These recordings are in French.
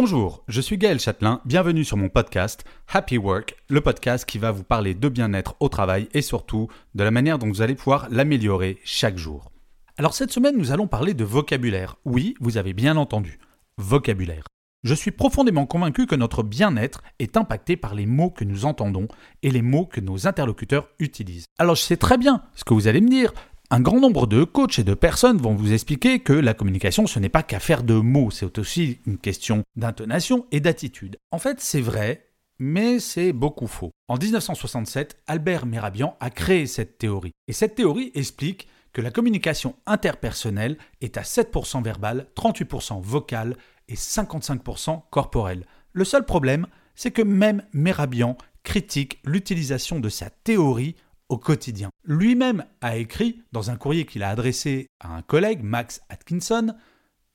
Bonjour, je suis Gaël Châtelain, bienvenue sur mon podcast Happy Work, le podcast qui va vous parler de bien-être au travail et surtout de la manière dont vous allez pouvoir l'améliorer chaque jour. Alors cette semaine, nous allons parler de vocabulaire. Oui, vous avez bien entendu, vocabulaire. Je suis profondément convaincu que notre bien-être est impacté par les mots que nous entendons et les mots que nos interlocuteurs utilisent. Alors je sais très bien ce que vous allez me dire. Un grand nombre de coachs et de personnes vont vous expliquer que la communication, ce n'est pas qu'affaire de mots, c'est aussi une question d'intonation et d'attitude. En fait, c'est vrai, mais c'est beaucoup faux. En 1967, Albert Merabian a créé cette théorie. Et cette théorie explique que la communication interpersonnelle est à 7% verbale, 38% vocale et 55% corporelle. Le seul problème, c'est que même Merabian critique l'utilisation de sa théorie au quotidien. Lui-même a écrit, dans un courrier qu'il a adressé à un collègue, Max Atkinson,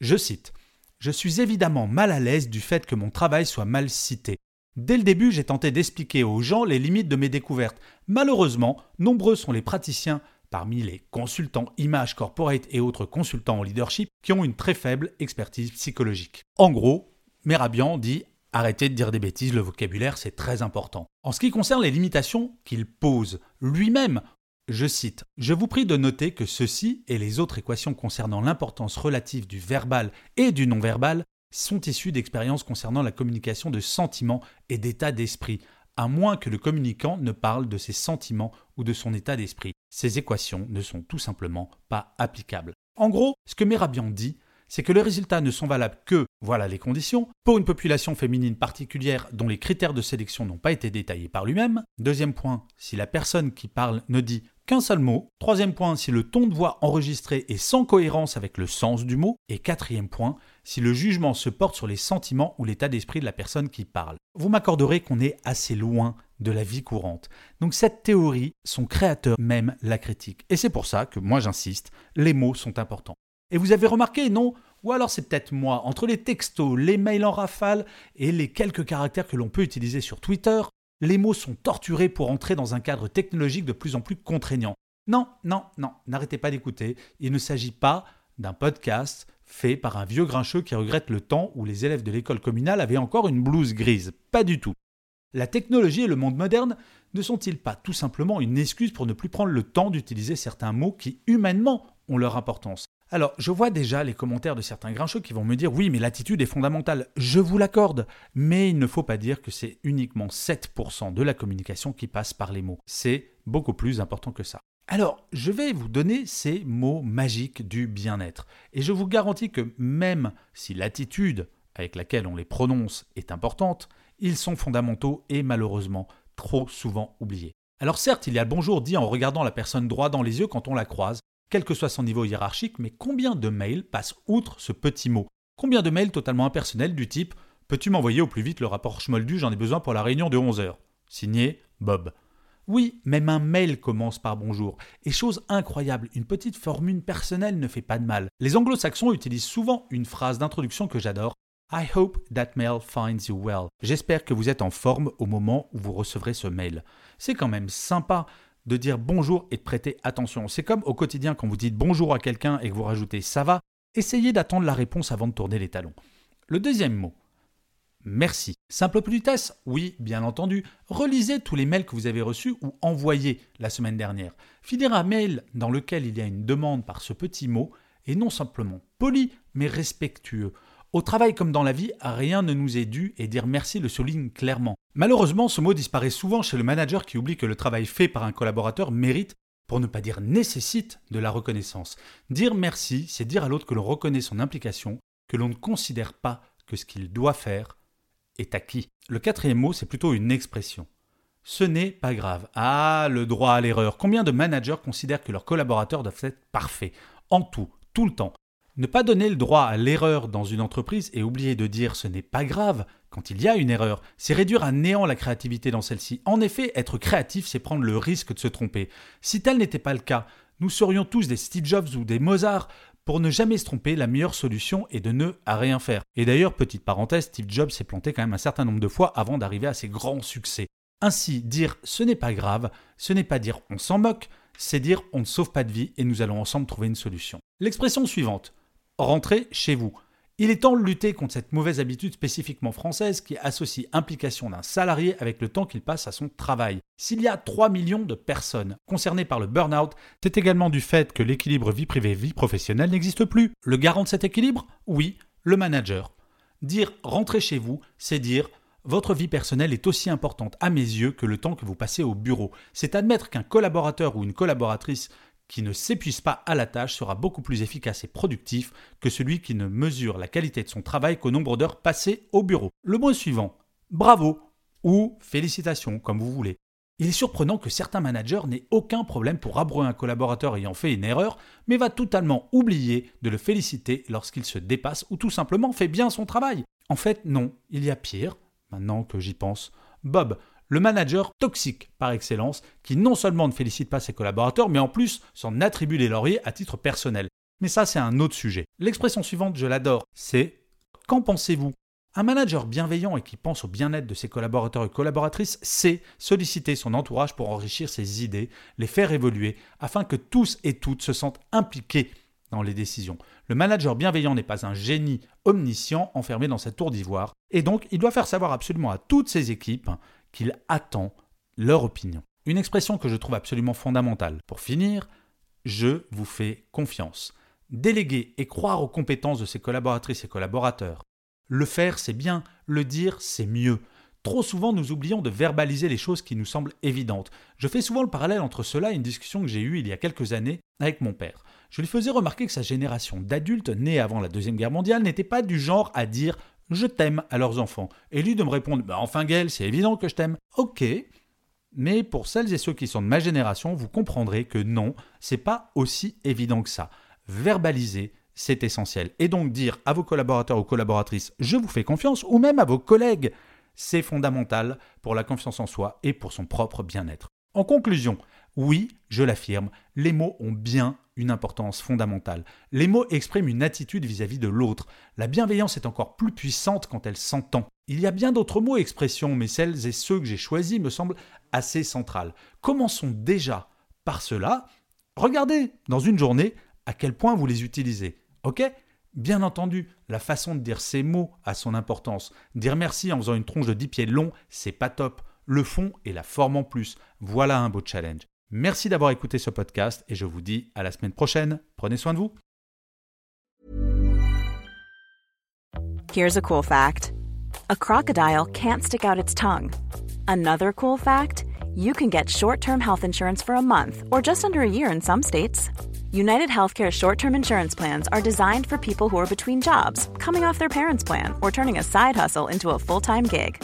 je cite Je suis évidemment mal à l'aise du fait que mon travail soit mal cité. Dès le début, j'ai tenté d'expliquer aux gens les limites de mes découvertes. Malheureusement, nombreux sont les praticiens parmi les consultants image corporate et autres consultants en leadership qui ont une très faible expertise psychologique. En gros, Merabian dit Arrêtez de dire des bêtises, le vocabulaire c'est très important. En ce qui concerne les limitations qu'il pose lui-même, je cite Je vous prie de noter que ceci et les autres équations concernant l'importance relative du verbal et du non-verbal sont issues d'expériences concernant la communication de sentiments et d'état d'esprit, à moins que le communicant ne parle de ses sentiments ou de son état d'esprit. Ces équations ne sont tout simplement pas applicables. En gros, ce que Merabian dit, c'est que les résultats ne sont valables que, voilà les conditions, pour une population féminine particulière dont les critères de sélection n'ont pas été détaillés par lui-même. Deuxième point, si la personne qui parle ne dit qu'un seul mot. Troisième point, si le ton de voix enregistré est sans cohérence avec le sens du mot. Et quatrième point, si le jugement se porte sur les sentiments ou l'état d'esprit de la personne qui parle. Vous m'accorderez qu'on est assez loin de la vie courante. Donc cette théorie, son créateur même la critique. Et c'est pour ça que moi j'insiste, les mots sont importants. Et vous avez remarqué, non? Ou alors c'est peut-être moi, entre les textos, les mails en rafale et les quelques caractères que l'on peut utiliser sur Twitter, les mots sont torturés pour entrer dans un cadre technologique de plus en plus contraignant. Non, non, non, n'arrêtez pas d'écouter. Il ne s'agit pas d'un podcast fait par un vieux grincheux qui regrette le temps où les élèves de l'école communale avaient encore une blouse grise. Pas du tout. La technologie et le monde moderne ne sont-ils pas tout simplement une excuse pour ne plus prendre le temps d'utiliser certains mots qui, humainement, ont leur importance? Alors, je vois déjà les commentaires de certains grincheux qui vont me dire oui, mais l'attitude est fondamentale. Je vous l'accorde. Mais il ne faut pas dire que c'est uniquement 7% de la communication qui passe par les mots. C'est beaucoup plus important que ça. Alors, je vais vous donner ces mots magiques du bien-être. Et je vous garantis que même si l'attitude avec laquelle on les prononce est importante, ils sont fondamentaux et malheureusement trop souvent oubliés. Alors certes, il y a le bonjour dit en regardant la personne droit dans les yeux quand on la croise, quel que soit son niveau hiérarchique, mais combien de mails passent outre ce petit mot? Combien de mails totalement impersonnels du type Peux-tu m'envoyer au plus vite le rapport Schmoldu, j'en ai besoin pour la réunion de 11h Signé Bob. Oui, même un mail commence par bonjour. Et chose incroyable, une petite formule personnelle ne fait pas de mal. Les anglo-saxons utilisent souvent une phrase d'introduction que j'adore. I hope that mail finds you well. J'espère que vous êtes en forme au moment où vous recevrez ce mail. C'est quand même sympa de dire bonjour et de prêter attention. C'est comme au quotidien quand vous dites bonjour à quelqu'un et que vous rajoutez ça va, essayez d'attendre la réponse avant de tourner les talons. Le deuxième mot, merci. Simple politesse Oui, bien entendu. Relisez tous les mails que vous avez reçus ou envoyés la semaine dernière. Finir un mail dans lequel il y a une demande par ce petit mot est non simplement poli, mais respectueux. Au travail comme dans la vie, rien ne nous est dû et dire merci le souligne clairement. Malheureusement, ce mot disparaît souvent chez le manager qui oublie que le travail fait par un collaborateur mérite, pour ne pas dire nécessite, de la reconnaissance. Dire merci, c'est dire à l'autre que l'on reconnaît son implication, que l'on ne considère pas que ce qu'il doit faire est acquis. Le quatrième mot, c'est plutôt une expression. Ce n'est pas grave. Ah, le droit à l'erreur. Combien de managers considèrent que leurs collaborateurs doivent être parfaits? En tout, tout le temps. Ne pas donner le droit à l'erreur dans une entreprise et oublier de dire ce n'est pas grave quand il y a une erreur, c'est réduire à néant la créativité dans celle-ci. En effet, être créatif, c'est prendre le risque de se tromper. Si tel n'était pas le cas, nous serions tous des Steve Jobs ou des Mozart. Pour ne jamais se tromper, la meilleure solution est de ne rien faire. Et d'ailleurs, petite parenthèse, Steve Jobs s'est planté quand même un certain nombre de fois avant d'arriver à ses grands succès. Ainsi, dire ce n'est pas grave, ce n'est pas dire on s'en moque, c'est dire on ne sauve pas de vie et nous allons ensemble trouver une solution. L'expression suivante, rentrez chez vous. Il est temps de lutter contre cette mauvaise habitude spécifiquement française qui associe implication d'un salarié avec le temps qu'il passe à son travail. S'il y a 3 millions de personnes concernées par le burn-out, c'est également du fait que l'équilibre vie privée-vie professionnelle n'existe plus. Le garant de cet équilibre? Oui, le manager. Dire rentrez chez vous, c'est dire votre vie personnelle est aussi importante à mes yeux que le temps que vous passez au bureau. C'est admettre qu'un collaborateur ou une collaboratrice qui ne s'épuise pas à la tâche sera beaucoup plus efficace et productif que celui qui ne mesure la qualité de son travail qu'au nombre d'heures passées au bureau. Le mot suivant, bravo ou félicitations, comme vous voulez. Il est surprenant que certains managers n'aient aucun problème pour abrouer un collaborateur ayant fait une erreur, mais va totalement oublier de le féliciter lorsqu'il se dépasse ou tout simplement fait bien son travail. En fait, non, il y a pire, maintenant que j'y pense. Bob, le manager toxique par excellence, qui non seulement ne félicite pas ses collaborateurs, mais en plus s'en attribue les lauriers à titre personnel. Mais ça, c'est un autre sujet. L'expression suivante, je l'adore, c'est Qu'en pensez-vous? Un manager bienveillant et qui pense au bien-être de ses collaborateurs et collaboratrices sait solliciter son entourage pour enrichir ses idées, les faire évoluer, afin que tous et toutes se sentent impliqués dans les décisions. Le manager bienveillant n'est pas un génie omniscient enfermé dans sa tour d'ivoire, et donc il doit faire savoir absolument à toutes ses équipes qu'il attend leur opinion. Une expression que je trouve absolument fondamentale. Pour finir, je vous fais confiance. Déléguer et croire aux compétences de ses collaboratrices et collaborateurs. Le faire, c'est bien, le dire, c'est mieux. Trop souvent, nous oublions de verbaliser les choses qui nous semblent évidentes. Je fais souvent le parallèle entre cela et une discussion que j'ai eue il y a quelques années avec mon père. Je lui faisais remarquer que sa génération d'adultes nés avant la Deuxième Guerre mondiale n'était pas du genre à dire je t'aime à leurs enfants. Et lui de me répondre bah enfin Gaël, c'est évident que je t'aime. Ok. Mais pour celles et ceux qui sont de ma génération, vous comprendrez que non, c'est pas aussi évident que ça. Verbaliser, c'est essentiel. Et donc dire à vos collaborateurs ou collaboratrices je vous fais confiance, ou même à vos collègues, c'est fondamental pour la confiance en soi et pour son propre bien-être. En conclusion, oui, je l'affirme, les mots ont bien une importance fondamentale. Les mots expriment une attitude vis-à-vis de l'autre. La bienveillance est encore plus puissante quand elle s'entend. Il y a bien d'autres mots et expressions, mais celles et ceux que j'ai choisis me semblent assez centrales. Commençons déjà par cela. Regardez dans une journée à quel point vous les utilisez. Ok? Bien entendu, la façon de dire ces mots a son importance. Dire merci en faisant une tronche de 10 pieds long, c'est pas top. Le fond et la forme en plus. Voilà un beau challenge. Merci d'avoir écouté ce podcast et je vous dis à la semaine prochaine. Prenez soin de vous. Here's a cool fact. A crocodile can't stick out its tongue. Another cool fact, you can get short-term health insurance for a month or just under a year in some states. United Healthcare short-term insurance plans are designed for people who are between jobs, coming off their parents' plan, or turning a side hustle into a full-time gig.